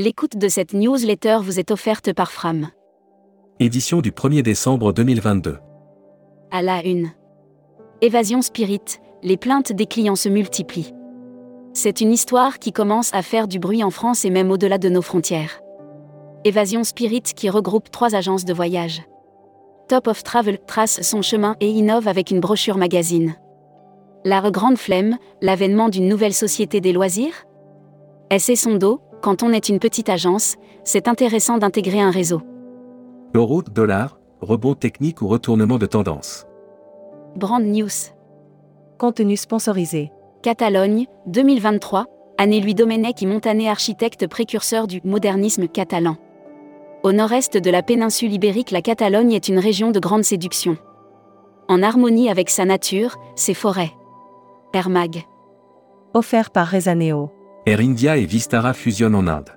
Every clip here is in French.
L'écoute de cette newsletter vous est offerte par Fram. Édition du 1er décembre 2022. À la une. Évasion Spirit, les plaintes des clients se multiplient. C'est une histoire qui commence à faire du bruit en France et même au-delà de nos frontières. Évasion Spirit qui regroupe trois agences de voyage. Top of Travel trace son chemin et innove avec une brochure magazine. La grande flemme, l'avènement d'une nouvelle société des loisirs? Est-ce son dos quand on est une petite agence, c'est intéressant d'intégrer un réseau. Euro, dollar, rebond technique ou retournement de tendance. Brand News. Contenu sponsorisé. Catalogne, 2023, année Louis Domenech et Montané architecte précurseur du modernisme catalan. Au nord-est de la péninsule ibérique, la Catalogne est une région de grande séduction. En harmonie avec sa nature, ses forêts. Air Mag. Offert par Rezaneo. Air India et Vistara fusionnent en Inde.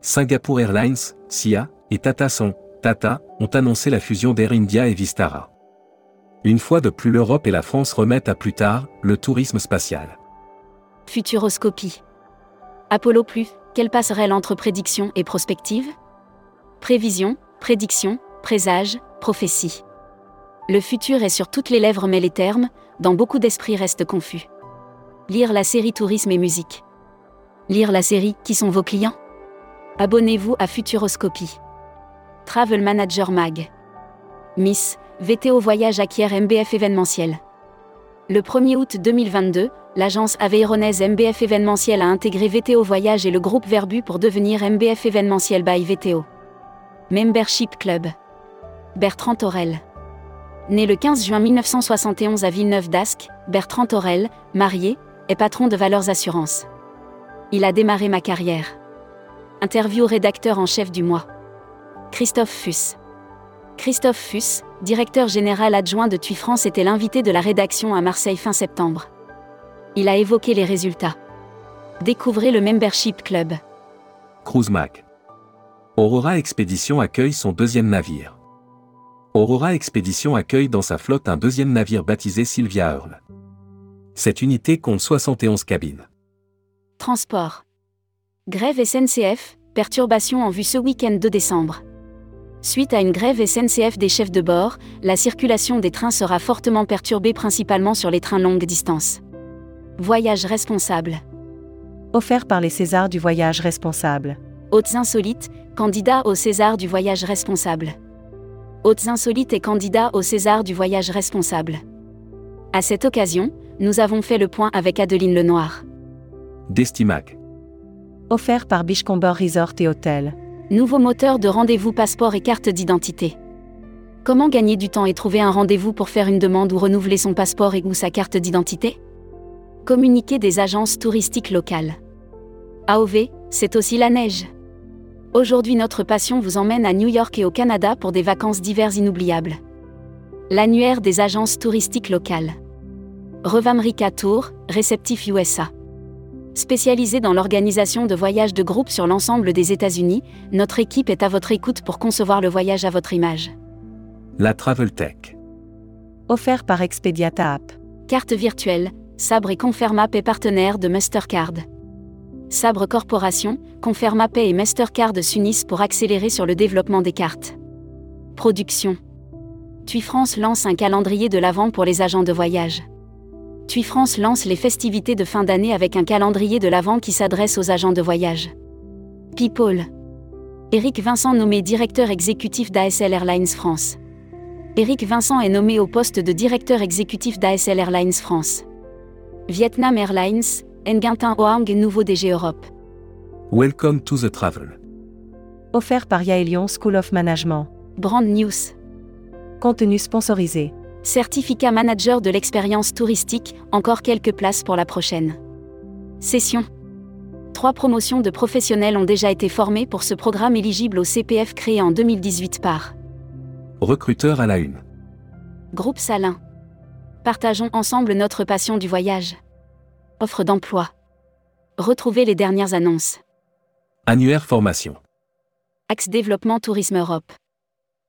Singapore Airlines, SIA, et Tata Son, Tata, ont annoncé la fusion d'Air India et Vistara. Une fois de plus l'Europe et la France remettent à plus tard le tourisme spatial. Futuroscopie. Apollo Plus, quelle passerelle entre prédiction et prospective Prévision, prédiction, présage, prophétie. Le futur est sur toutes les lèvres mais les termes, dans beaucoup d'esprits restent confus. Lire la série Tourisme et musique. Lire la série Qui sont vos clients? Abonnez-vous à Futuroscopie. Travel Manager Mag. Miss, VTO Voyage acquiert MBF événementiel. Le 1er août 2022, l'agence aveyronnaise MBF événementiel a intégré VTO Voyage et le groupe Verbu pour devenir MBF événementiel by VTO. Membership Club. Bertrand Torel. Né le 15 juin 1971 à Villeneuve d'Ascq, Bertrand Torel, marié, est patron de Valeurs Assurances. Il a démarré ma carrière. Interview rédacteur en chef du mois. Christophe Fuss. Christophe Fuss, directeur général adjoint de TUI France, était l'invité de la rédaction à Marseille fin septembre. Il a évoqué les résultats. Découvrez le Membership Club. Cruise Mag. Aurora Expédition accueille son deuxième navire. Aurora Expédition accueille dans sa flotte un deuxième navire baptisé Sylvia Earl. Cette unité compte 71 cabines. Transport. Grève SNCF, perturbation en vue ce week-end de décembre. Suite à une grève SNCF des chefs de bord, la circulation des trains sera fortement perturbée principalement sur les trains longue distance. Voyage responsable. Offert par les Césars du voyage responsable. Hautes insolites, candidat au César du voyage responsable. Hautes insolites et candidat au César du voyage responsable. À cette occasion, nous avons fait le point avec Adeline Lenoir. Destimac. Offert par Bichcomber Resort et Hôtel. Nouveau moteur de rendez-vous passeport et carte d'identité. Comment gagner du temps et trouver un rendez-vous pour faire une demande ou renouveler son passeport et ou sa carte d'identité? Communiquer des agences touristiques locales. AOV, c'est aussi la neige. Aujourd'hui notre passion vous emmène à New York et au Canada pour des vacances d'hiver inoubliables. L'annuaire des agences touristiques locales. Revamrica Tour, réceptif USA. Spécialisé dans l'organisation de voyages de groupe sur l'ensemble des États-Unis, notre équipe est à votre écoute pour concevoir le voyage à votre image. La Travel Tech. Offert par Expediata App. Carte virtuelle, Sabre et Confermap est partenaire de Mastercard. Sabre Corporation, Confermapay et Mastercard s'unissent pour accélérer sur le développement des cartes. Production. TUI France lance un calendrier de l'Avent pour les agents de voyage. TUI France lance les festivités de fin d'année avec un calendrier de l'Avent qui s'adresse aux agents de voyage. People. Éric Vincent nommé directeur exécutif d'ASL Airlines France. Éric Vincent est nommé au poste de directeur exécutif d'ASL Airlines France. Vietnam Airlines, Nguyen Hoang nouveau DG Europe. Welcome to the travel. Offert par Yaelion School of Management. Brand News. Contenu sponsorisé. Certificat manager de l'expérience touristique, encore quelques places pour la prochaine. Session. Trois promotions de professionnels ont déjà été formées pour ce programme éligible au CPF créé en 2018 par Recruteur à la une. Groupe Salin. Partageons ensemble notre passion du voyage. Offre d'emploi. Retrouvez les dernières annonces. Annuaire formation. Axe Développement Tourisme Europe.